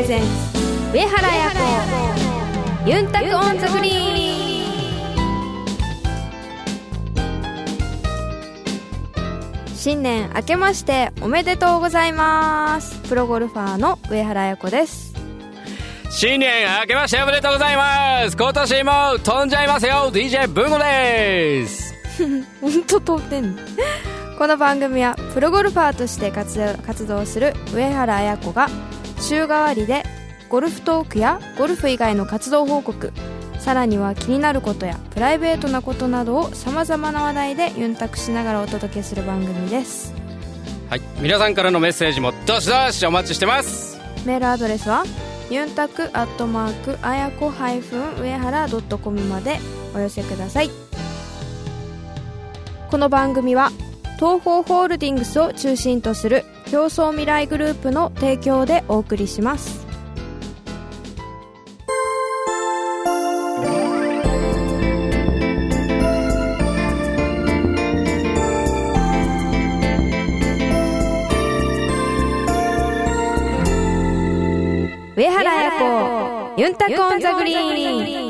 presents 上原彩子ユンタク on the green。新年明けましておめでとうございます。プロゴルファーの上原彩子です。新年明けましておめでとうございます。今年も飛んじゃいますよ。DJ 文吾です。本当通ってんの？この番組はプロゴルファーとして活動活動する上原彩子が週替わりでゴルフトークやゴルフ以外の活動報告さらには気になることやプライベートなことなどをさまざまな話題でユンタクしながらお届けする番組です。はい。皆さんからのメッセージもどしどしお待ちしてます。メールアドレスはユンタクアットマークあやこハイフン上原ドットコムまでお寄せください。この番組は東方ホールディングスを中心とする競争未来グループの提供でお送りします。上原彩子ユンタクオンザグリーン。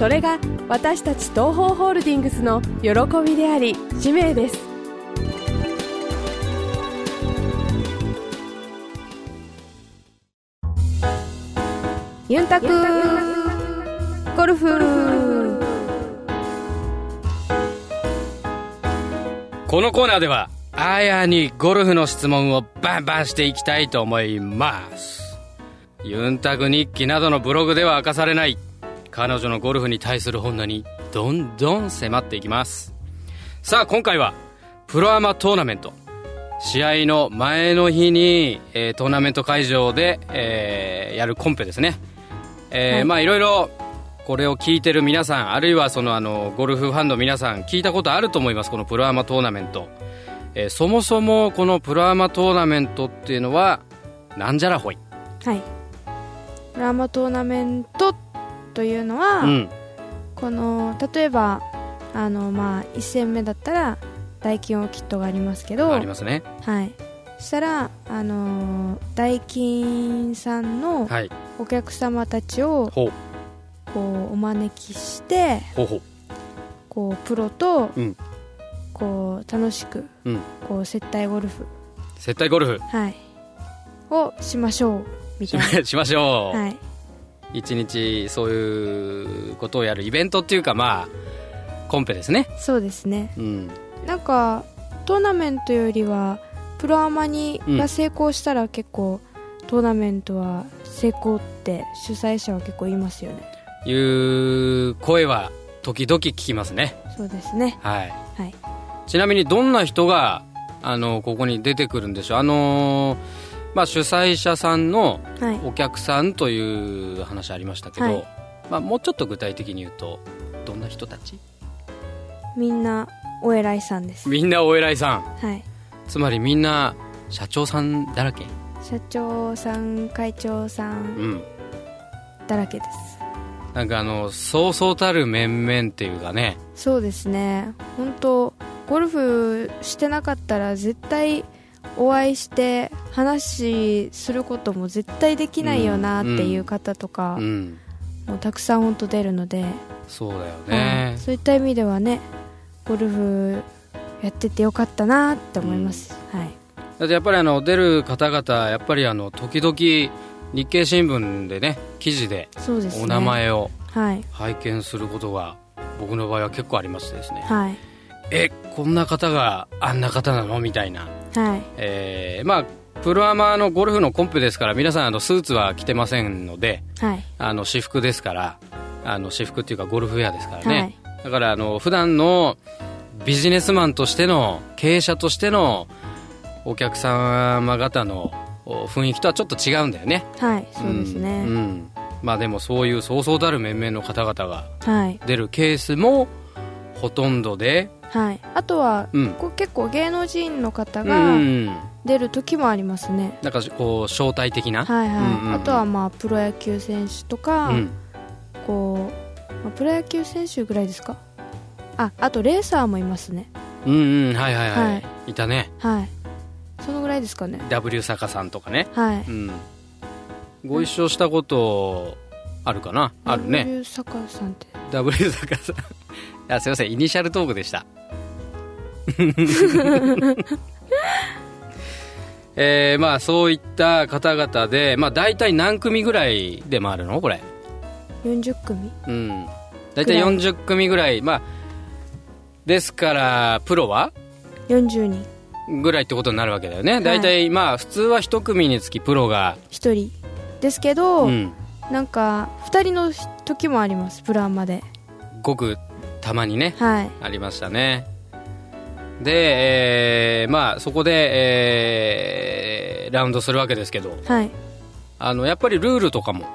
それが私たち東方ホールディングスの喜びであり使命です。ユンタクゴルフ。このコーナーではあやにゴルフの質問をバンバンしていきたいと思います。ユンタク日記などのブログでは明かされない。彼女のゴルフに対する本音にどんどん迫っていきます。さあ今回はプロアマトーナメント。試合の前の日に、えートーナメント会場で、えーやるコンペですね。えーはい。まあいろいろこれを聞いてる皆さんあるいはそのあのゴルフファンの皆さん聞いたことあると思いますこのプロアマトーナメント、えーそもそもこのプロアマトーナメントっていうのはなんじゃらほい、はい。プラマトーナメントというのは、うん。この例えばあのまあ1戦目だったらダイキンオーキッドがありますけどありますね。はい。そしたらあのダイキンさんのはい。お客様たちをこうお招きしてこうプロとうん。こう楽しくうん。こう接待ゴルフ。接待ゴルフ。はい。をしましょうみしたいましましょう、なはい一日そういうことをやるイベントっていうかまあコンペですね。そうですね。うん。なんかトーナメントよりはプロアマにうんが成功したら結構、トーナメントは成功って主催者は結構言いますよね。いう声は時々聞きますね。そうですね。はい。はい。ちなみにどんな人があのここに出てくるんでしょう？あのーまあ主催者さんのはい。お客さんという話ありましたけど、はい。まあ、もうちょっと具体的に言うとどんな人たち？みんなお偉いさんです。みんなお偉いさん。はい。つまりみんな社長さんだらけ？社長さん会長さうんん。だらけです。なんかあのそうそうたる面々っていうかね。そうですね。本当ゴルフしてなかったら絶対お会いして話することも絶対できないよなっていう方とか、うん。もうたくさん本当出るので、そうだよはいね、そういった意味ではねゴルフやっててよかったなって思います、はい。だってやっぱりあの出る方々やっぱりあの時々日経新聞でね記事でお名前をはい拝見することが僕の場合は結構ありましてですね。はいえこんな方があんな方なのみたい。な、はい。えーまあプロアマのゴルフのコンペですから皆さんあのスーツは着てませんのではい。あの私服ですからあの私服っていうかゴルフウェアですからはねい、だからあの普段のビジネスマンとしての経営者としてのお客様方のお雰囲気とはちょっと違うんだよね。はいそうですね、うんうん。まあでもそういうそうそうたる面々の方々がはい。出るケースもほとんどではい。あとは、うん。こう結構芸能人の方うがん。出る時もありますね、なんかこう招待的な？はいはい、うんうんうん。あとはまあプロ野球選手とか、うん。こう、まあ、プロ野球選手ぐらいですか？ああとレーサーもいますね。うんうんはいはいはい、はい。い、たね。はい。そのぐらいですかね。W 坂さんとかね。はい。うん。ご一緒したことあるかな？あるね。W 坂さんって。W 坂さんあすいません。イニシャルトークでした。えー、まあそういった方々でまあ大体何組ぐらいで回るの？これ。40組。うん。大体40組ぐらい。まあですからプロは？40人。ぐらいってことになるわけだよね、大体まあ普通は一組につきプロが。1人。ですけど、うん。なんか2人の時もあります。プランまで。ごくたまにねはい。ありましたね。で、えーまあそこで、えーラウンドするわけですけどはい。あのやっぱりルールとかも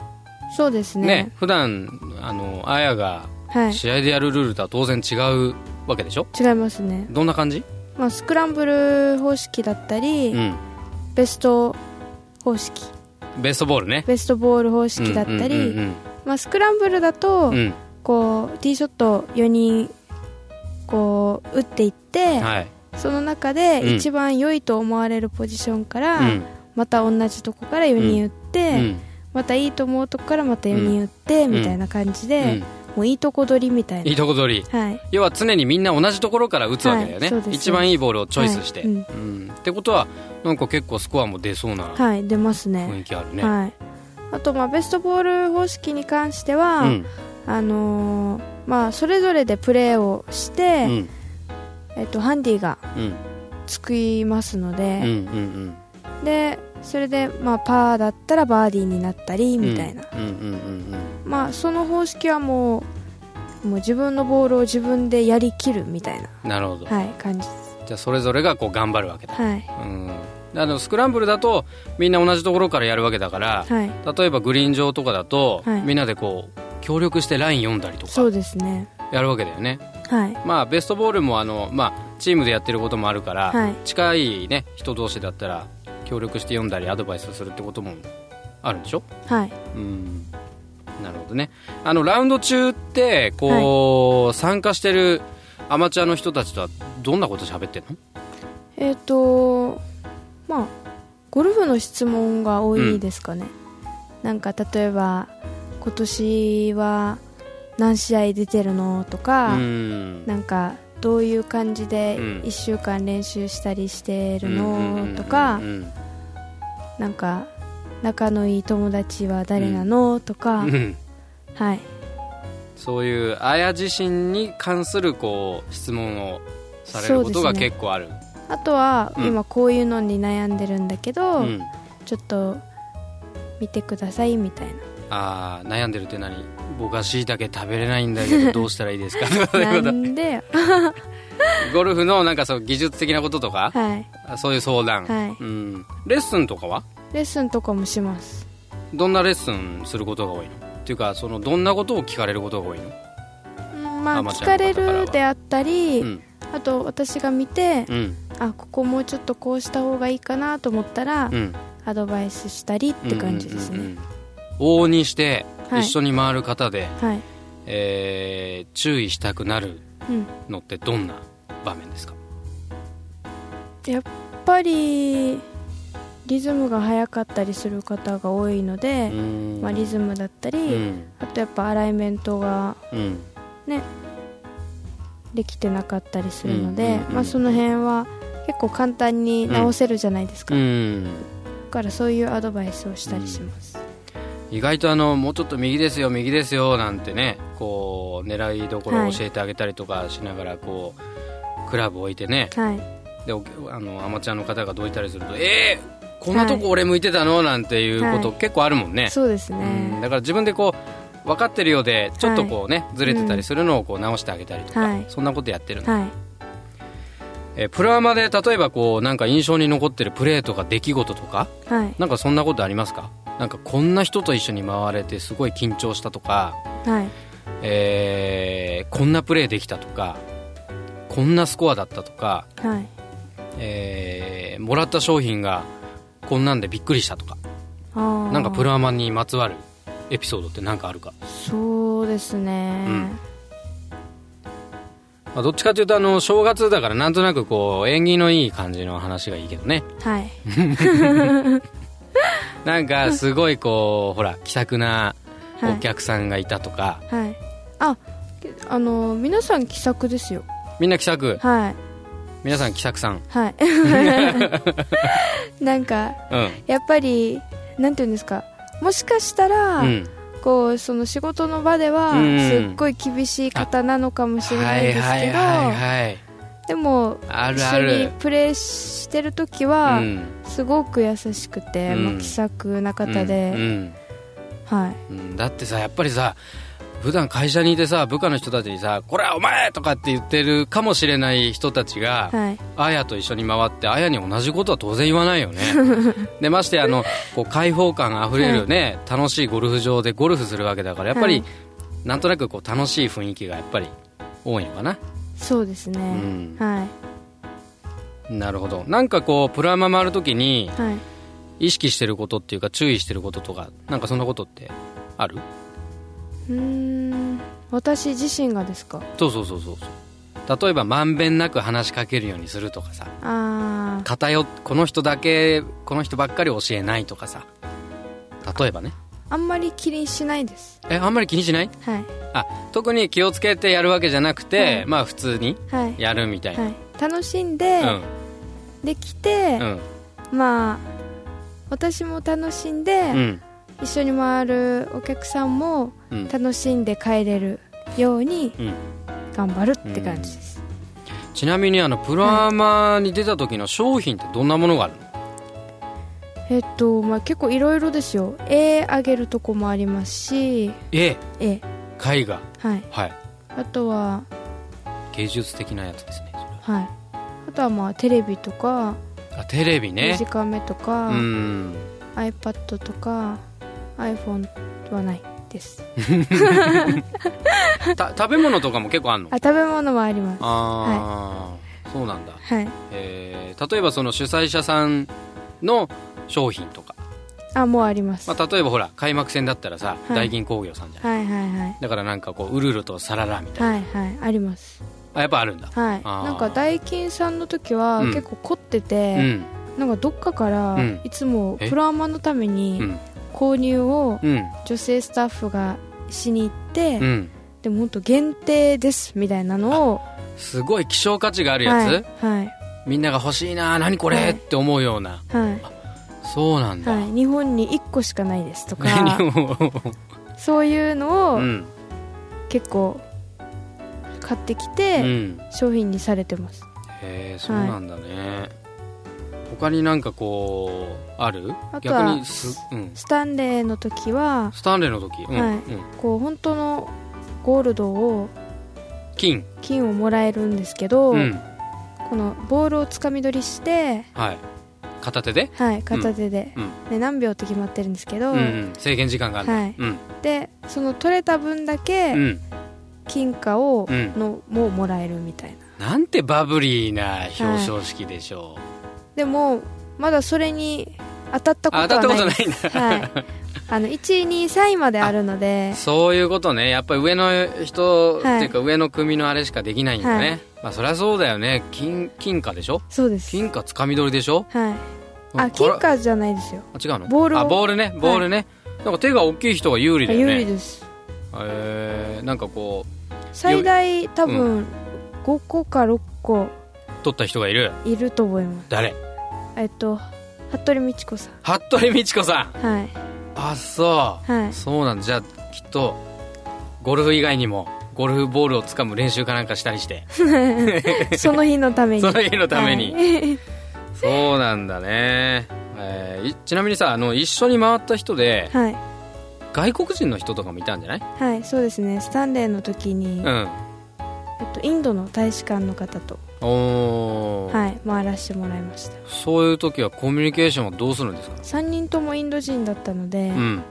そうですね。ね普段あのあやがはい。試合でやるルールとは当然違うわけでしょ？違いますね、どんな感じ？まあ、スクランブル方式だったり、うん。ベスト方式。ベストボールね。ベストボール方式だったり、まあ、スクランブルだと、うんうんこうティーショット4人こう打っていって、うんはい。その中でうん。一番良いと思われるポジションから、うん。また同じとこから4人打って、うん。またいいと思うとこからまた4人打って、ん。みたいな感じで、うん。もういいとこ取りみたいな。いいとこ取り。はい。要は常にみんな同じところから打つわけだよね、はい一番いいボールをチョイスして、はいうん。うん。ってことはなんか結構スコアも出そうなはい出ます雰囲ね気あるね、はい。あとまあベストボール方式に関しては、うんあのーまあそれぞれでプレーをして、うん。えっとハンディがうん。つきますので、うんうんでそれで、まあ、パーだったらバーディーになったりうん。みたいな、うんうんうんまあその方式はもうもう自分のボールを自分でやりきるみたいな、うんなるほど、はい、感じ。ですじゃあそれぞれがこう頑張るわけだ、はい。うん。あのスクランブルだとみんな同じところからやるわけだから、はい。例えばグリーン上とかだと、はい。みんなでこう協力してライン読んだりとかそうですね。やるわけだよね。はい。まあベストボールもあの、まあ、チームでやってることもあるから、はい。近い、ね、人同士だったら協力して読んだりアドバイスするってこともあるんでしょ？はい。うん。なるほどね。あのラウンド中ってこう、参加してるアマチュアの人たちとはどんなこと喋ってんの？えっ、とまあゴルフの質問が多いですかね、なんか例えば今年は何試合出てるのとか、うん。なんかどういう感じでうん。1週間練習したりしてるのとかうんなんか仲のいい友達は誰なのとかうん。はい。そういうあや自身に関するこう質問をされることが結構ある。あとはうん。今こういうのに悩んでるんだけど、うん。ちょっと見てくださいみたいああ悩んでるって何？僕はしいたけ食べれないんだけど どうしたらいいですか？なんで ゴルフのなんかそう技術的なこととか、はい。そういう相談、はい。うん、レッスンとかは？レッスンとかもします。どんなレッスンすることが多いの？っていうかそのどんなことを聞かれることが多いの？うんまあ聞かれるであったり、うん。あと私が見て、うん。あここもうちょっとこうした方がいいかなと思ったら、うん。アドバイスしたりって感じですね、うんうんうん往々にしてはい。一緒に回る方で、はい、えー注意したくなるうん、のってどんな場面ですか？やっぱりリズムが速かったりする方が多いので、うん。まあ、リズムだったり、うん。あとやっぱアライメントがうん。ねできてなかったりするので、うんうんうんまあ、その辺は結構簡単に直せるじゃないですか、うだん。からそういうアドバイスをしたりします、意外とあのもうちょっと右ですよ右ですよなんてねこう狙いどころを教えてあげたりとかしながらこうクラブを置いてね。はい。でおあのアマチュアの方がどいたりするとえー、こんなとこ俺向いてたの？なんていうことはい結構あるもんね、そうですうんねだから自分でこう分かってるようでちょっとこうね、ずれてたりするのをこう直してあげたりとか、はい。そんなことやってるの、はい。えープロアマで例えばこうなんか印象に残ってるプレーとか出来事とか？はい。なんかそんなことありますか？なんかこんな人と一緒に回れてすごい緊張したとか、はい。えーこんなプレーできたとかこんなスコアだったとか、はい。えーもらった商品がこんなんでびっくりしたとかなんかプロアマにまつわるエピソードって何かあるか、そうですね、うん。まあ、どっちかというとあの正月だからなんとなくこう縁起のいい感じの話がいいけどね。はい なんかすごいこうほら気さくなはい。お客さんがいたとか、はい。ああの皆さん気さくですよ。みんな気さく？はい。皆さん気さくさん。はい。なんかうん。やっぱりなんていうんですか。もしかしたら、うん。こうその仕事の場ではうん。すっごい厳しい方なのかもしれなはいいですけど、はいはいはいでもある一緒にあるプレーしてる時うは、ん。すごく優しくて、うん。まあ、気さくな方で、うん。はい。だってさやっぱりさ普段会社にいてさ部下の人たちにさ「これはお前!」とかって言ってるかもしれない人たちが、はい。あやと一緒に回ってあやに同じことは当然言わないよね。でましてあのこう開放感あふれるね、楽しいゴルフ場でゴルフするわけだからやっぱり、はい。なんとなくこう楽しい雰囲気がやっぱり多いのかなそうですね、ん。はい。なるほど。なんかこうプロアマ回るときにはい。意識してることっていうか注意してることとかなんかそんなことってある？うーん。私自身がですか？そうそうそうそう。例えばまんべんなく話しかけるようにするとかさ。あー。偏っこの人だけこの人ばっかり教えないとかさ。例えばねあんまり気にしないです。えあんまり気にしない？はい。あ特に気をつけてやるわけじゃなくて、はい。まあ普通にはい、やるみたいな、はい、楽しんで、できてう、ん。まあ私も楽しんで、うん。うん一緒に回るお客さんもうん。楽しんで帰れるようにうん。頑張るって感じです、ちなみにあのプロアマに出た時の商品ってどんなものがあるの、えっとまあ結構いろいろですよ。絵あげるとこもありますし。絵絵絵画。はい。はい。あとは芸術的なやつですねは。い。あとはまあテレビとか。あテレビね。短カメとか、うん。iPad とか。iPhone はないです。た食べ物とかも結構あんの？あ食べ物もあります。ああ、そうなんだ、はい。えー例えばその主催者さんの商品とか、あもうあります、まあ、例えばほら開幕戦だったらさ、い。大金工業さんじゃん。はいはいはい。だからなんかこうウルルとサララみたいな、はいはい。あります。あやっぱあるんだ。はい。なんかダイキンさんの時はうん。結構凝ってうて、ん。なんかどっかからうん。いつもえ？プロアマのためうにん。購入をうん。女性スタッフがしに行って、うん。でも本当限定ですみたいなのをすごい希少価値があるやつ、はい。はい。みんなが欲しいな何これ、はい。って思うような。はいそうなんだ、はい、日本に1個しかないですとかそういうのをうん。結構買ってきうてん。商品にされてます、へえそうなんだね、他になんかこうある？あとは逆にす、うん、スタンレーの時はスタンレーの時、うんはい。うん、こう本当のゴールドを金。金をもらえるんですけど、うん。このボールをつかみ取りして、はい片手で、はい、片手で,、うん。で何秒って決まってるんですけど、うんうん、制限時間があるはい。うん。でその取れた分だけうん、金貨を、うん。のももらえるみたいな。なんてバブリーな表彰式でしょう、でもまだそれに当たったこあ当たったとはないことないんだ、はい、あの1、2、3位まであるので、そういうことね。やっぱり上の人、はい。っていうか上の組のあれしかできないんだね、はい。まあそりゃそうだよね。金金貨でしょ？そうです。金貨つかみ取りでしょ？はい。うん。あ、金貨じゃないですよ。あ違うの？ボールを。あボールね。ボールね、なんか手が大きい人が有利だよ有ね利です。えー、なんかこ最大多分5個か6個。う取った人がいる？いると思います。誰？えっと、服部道子さん。服部道子さん。はい。あそう、はい。そうなんだ。じゃあきっとゴルフ以外にもゴルフボールをつかむ練習かなんかしたりして。その日のために。その日のために、はい。そうなんだね、えーいちなみにさあの一緒に回った人ではい。外国人の人とかもいたんじゃない？はい、そうですね。スタンレーの時に、うん。えっと、インドの大使館の方と、はい、回らせてもらいました。そういう時はコミュニケーションはどうするんですか？3人ともインド人だったので、うん。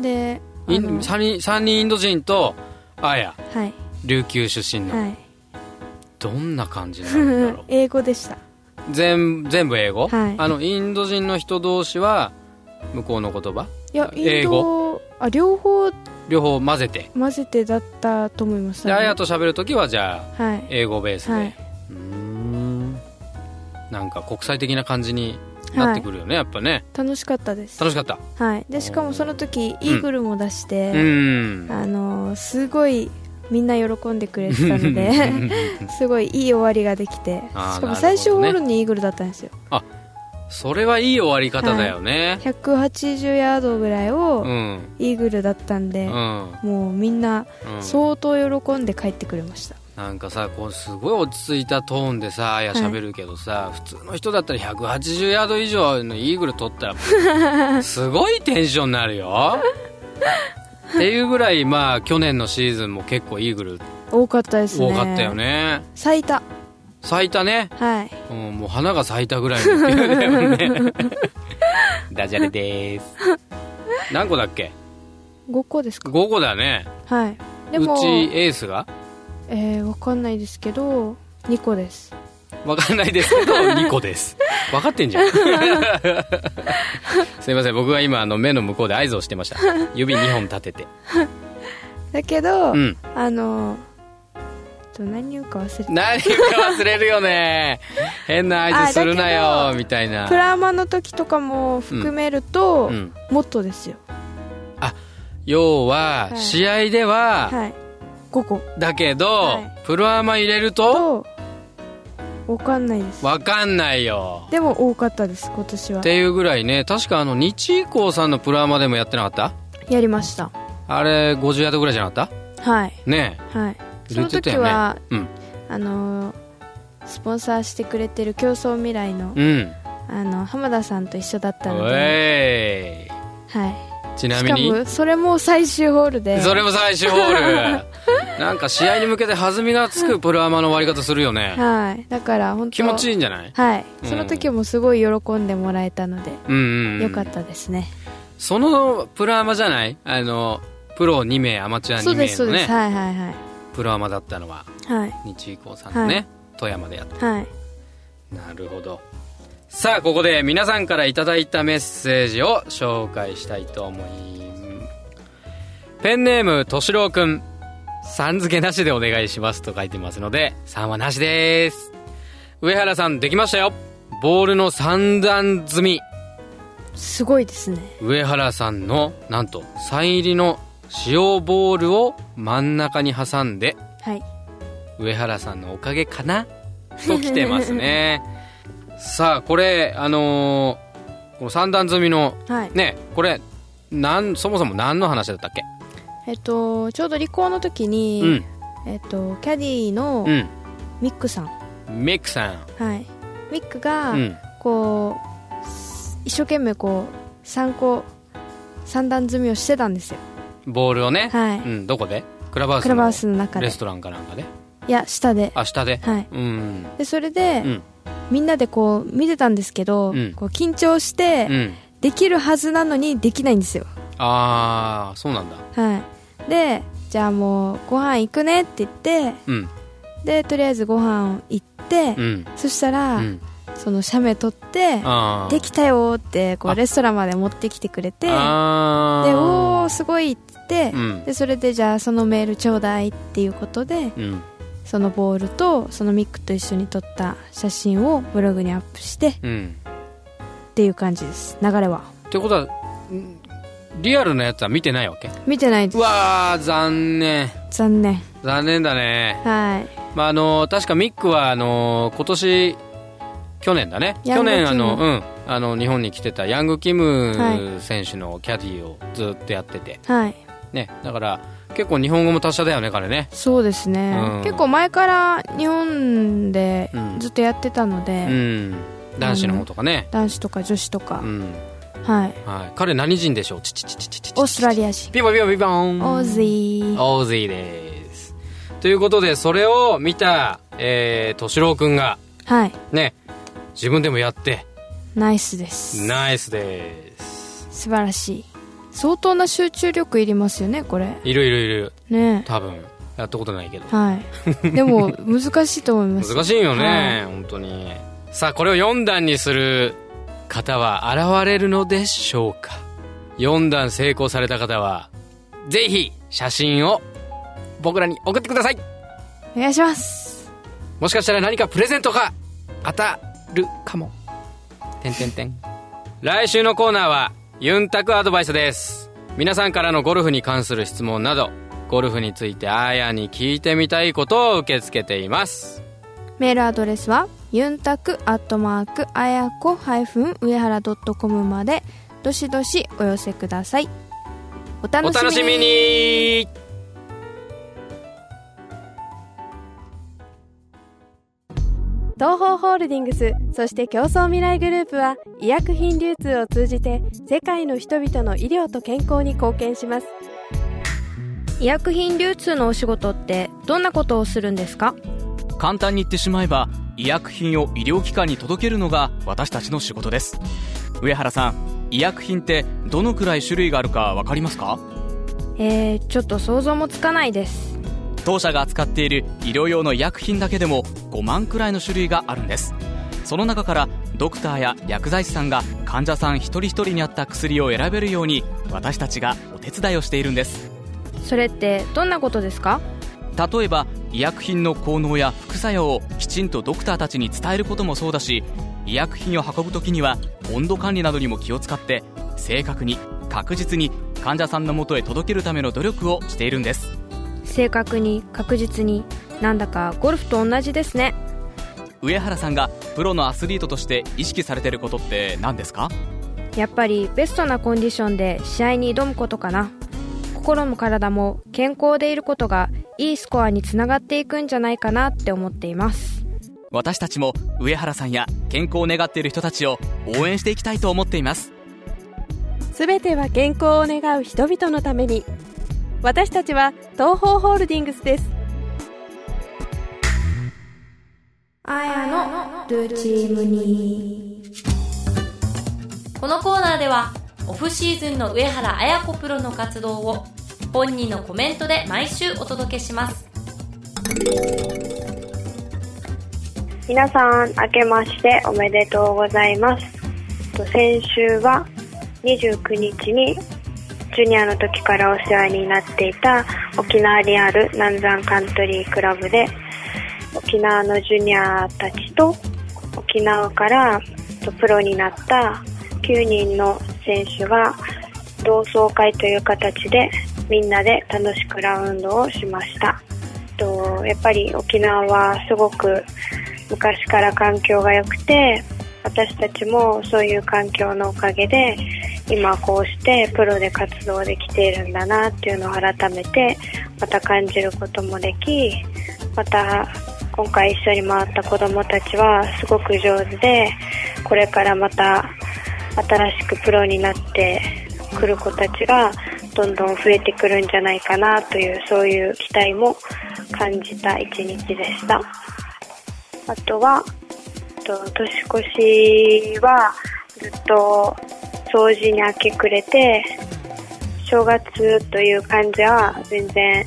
であインの3人三人インド人とあやはい。琉球出身の、はい。どんな感じなんだろう？英語でした。全全部英語、はい。あのインド人の人同士は向こうの言葉？いやイ英ンドあ両方両方混ぜて。混ぜてだったと思います。であやと喋る時はじゃあはい。英語ベースで、はいなんか国際的な感じになってくるよね、やっぱね。楽しかったです。楽しかった。はい。でしかもその時イーグルも出しうて、ん。あのすごいみんな喜んでくれてたので すごいいい終わりができてしかも最終ホールにイーグルだったんですよ。それはいい終わり方だよね、180ヤードぐらいをうん。イーグルだったんで、うん、もうみんなうん。相当喜んで帰ってくれました、なんかさこうすごい落ち着いたトーンでさあや喋るけどさ、普通の人だったら180ヤード以上のイーグル取ったら すごいテンションになるよ。っていうぐらいまあ去年のシーズンも結構イーグル多かったですね。多かったよね。最多咲いたね、はい。うん、もう花が咲いたぐらいの勢いだよね。ダジャレでーす。何個だっけ？5個ですか？5個だね。はい。でもうちエースが？えー、わかんないですけど2個です。わかんないですけど 2個です。分かってんじゃん。すいません僕は今あの目の向こうで合図をしてました。指2本立てて。だけど、うん。あのと何言うか忘れて。何か忘れるよね。変な合図するなあよみたいな。プラマの時とかも含めると、うん。もっとですよ。要ははい。試合でははい5個だけど、はい。プロアマ入れると？とわかんないです。わかんないよ。でも多かったです今年は。っていうぐらいね。確かあの日以降さんのプロアマでもやってなかった？やりました。あれ50ヤードぐらいじゃなかっはい。たねはい。その時は、うん。あのースポンサーしてくれてる競争未来の,、うん。あの浜田さんと一緒だったのおで、い。はい、ちなみに？もそれも最終ホールで。それも最終ホール。なんか試合に向けて弾みがつくプロアマの終わり方するよね。はい。だから本当気持ちいいんじゃない？はい、うん。その時もすごい喜んでもらえたので、うんうん、うん、よかったですね。そのプロアマじゃない？あのプロ2名アマチュア2そうですそ名のねうです。はいはいはい。プロアマだったのははい。日以降さんのね、はい。富山でやってはい。なるほどさあここで皆さんからいただいたメッセージを紹介したいと思いペンネームとしろうくん。さん付けなしでお願いしますと書いてますので3はなしです。上原さんできましたよ。ボールの三段積み。すごいですね。上原さんのなんとサイン入りの塩ボールを真ん中に挟んではい。上原さんのおかげかな？と来てますね さあこれあのーこの三段積みのはい。ねこれなんそもそも何の話だったっけ？えっとちょうど離婚の時に、うん。えっとキャディのうん。ミックさん、ミックさん。はい。ミックが、うん。こう一生懸命こう3個三段積みをしてたんですよ。ボールをね、はい。うん、どこで？クラブハウスクラブハウスの中で。レストランかなんかで？いや下で。あ下で。はい。うん。でそれで、うんみんなでこう見てたんですけど、うん。こう緊張して、うん。できるはずなのにできないんですよ。ああそうなんだ。はい。でじゃあもうご飯行くねって言ってうん。でとりあえずご飯行って、うん。そしたら、うん。その写メ撮ってできたよってこあ。うレストランまで持ってきてくれてでおーすごいって言って、うん。でそれでじゃあそのメールちょうだいっていうことでうんそのボールとそのミックと一緒に撮った写真をブログにアップしてっうん。ていう感じです。流れは。ってことはんリアルなやつは見てないわけ？見てないです。うわー残念。残念。残念だね。はい。まああの確かミックはあの今年去年だね。去年あの、うん、あの日本に来てたヤング・キムは選手のキャディーをずっとやってて、はい。ね、だから結構日本語も達者だよね彼ね。そうですね、うん。結構前から日本でうん。ずっとやってたので、うん。男子の方とかね、男子とか女子とか、うん。はい。はい、彼何人でしょう？チチチチチチオーストラリア人。ピボピボピボーン。オージー。オージーです。ということでそれを見たえー、敏郎君がはい。ね自分でもやって。ナイスです。ナイスです。素晴らしい相当な集中力いりますよねこれ。いるいるいる。ね。多分。やったことないけど。はい。でも 難しいと思います。難しいよね、はい。本当に。さあこれを4段にする方は現れるのでしょうか。4段成功された方はぜひ写真を僕らに送ってください。お願いします。もしかしたら何かプレゼントが当たるかも。てんてんてん。来週のコーナーはユンタクアドバイスです。皆さんからのゴルフに関する質問などゴルフについてあやに聞いてみたいことを受け付けています。メールアドレスはユンタクアットマークあやこ上原ドットコムまでどしどしお寄せください。おお楽しみに東方ホールディングスそして競争未来グループは医薬品流通を通じて世界の人々の医療と健康に貢献します。医薬品流通のお仕事ってどんなことをするんですか？簡単に言ってしまえば医薬品を医療機関に届けるのが私たちの仕事です。上原さん医薬品ってどのくらい種類があるか分かりますか？えー、ちょっと想像もつかないです当社が扱っている医療用の医薬品だけでも5万くらいの種類があるんです。その中からドクターや薬剤師さんが患者さん一人一人に合った薬を選べるように私たちがお手伝いをしているんです。それってどんなことですか？例えば医薬品の効能や副作用をきちんとドクターたちに伝えることもそうだし医薬品を運ぶ時には温度管理などにも気を使って正確に確実に患者さんのもとへ届けるための努力をしているんです正確に確実になんだかゴルフと同じですね。上原さんがプロのアスリートとして意識されてることって何ですか？やっぱりベストなコンディションで試合に挑むことかな。心も体も健康でいることがいいスコアにつながっていくんじゃないかなって思っています。私たちも上原さんや健康を願っている人たちを応援していきたいと思っています。すべては健康を願う人々のために私たちは東方ホールディングスです。あやのルーチームに。このコーナーではオフシーズンの上原綾子プロの活動を本人のコメントで毎週お届けします。皆さん明けましておめでとうございます。と先週は29日にジュニアの時からお世話になっていた沖縄にある南山カントリークラブで沖縄のジュニアたちと沖縄からプロになった9人の選手が同窓会という形でみんなで楽しくラウンドをしました。やっぱり沖縄はすごく昔から環境が良くて私たちもそういう環境のおかげで今こうしてプロで活動できているんだなっていうのを改めてまた感じることもできまた今回一緒に回った子どもたちはすごく上手でこれからまた新しくプロになってくる子たちがどんどん増えてくるんじゃないかなというそういう期待も感じた一日でした。あとはと年越しはずっと掃除に明け暮れて正月という感じは全然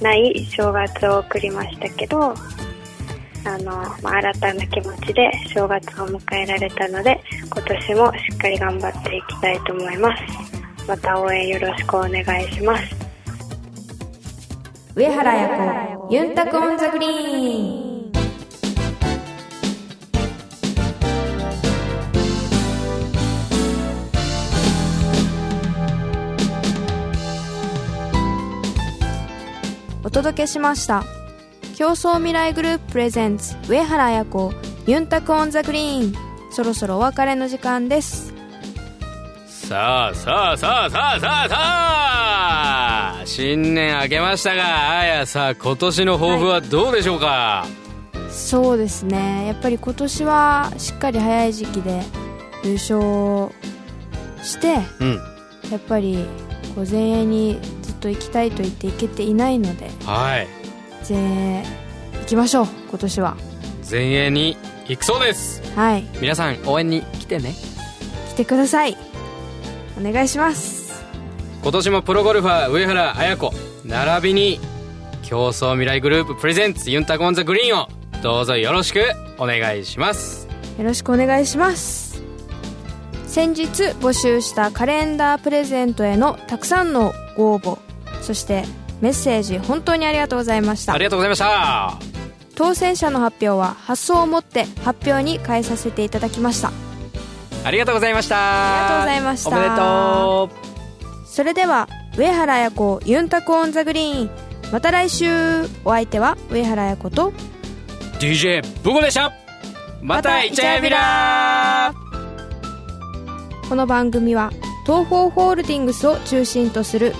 ない正月を送りましたけどあの、まあ、新たな気持ちで正月を迎えられたので今年もしっかり頑張っていきたいと思います。また応援よろしくお願いします。上原彩子ユンタク on the green。届けしました。共創未来グループ presents 上原彩子ユンタク on the green。そろそろお別れの時間です。さあさあさあさあさあさあ。新年明けましたがあやさ今年の抱負はどうでしょうか、そうですね。やっぱり今年はしっかり早い時期で優勝してうん。やっぱりこう前衛にと行きたいと言って行けていないのではい。前衛行きましょう今年は。前衛に行くそうです。はい。皆さん応援に来てね。来てください。お願いします。今年もプロゴルファー上原綾子並びに競争未来グループプレゼンツユンタコンザグリーンをどうぞよろしくお願いします。よろしくお願いします。先日募集したカレンダープレゼントへのたくさんのご応募そしてメッセージ本当にありがとうございました。ありがとうございました。当選者の発表は発送をもって発表に変えさせていただきました。ありがとうございました。ありがとうございました。おめでとそれでは上原彩子ユンタク on the green。また来週。お相手は上原彩子と DJ ブゴでした。またイチャヤビラ。この番組は東邦ホールディングスを中心とする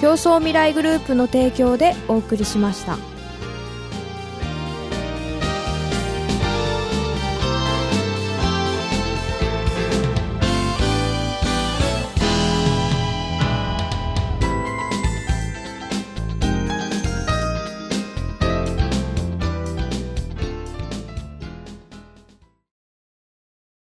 共創未来グループの提供でお送りしました。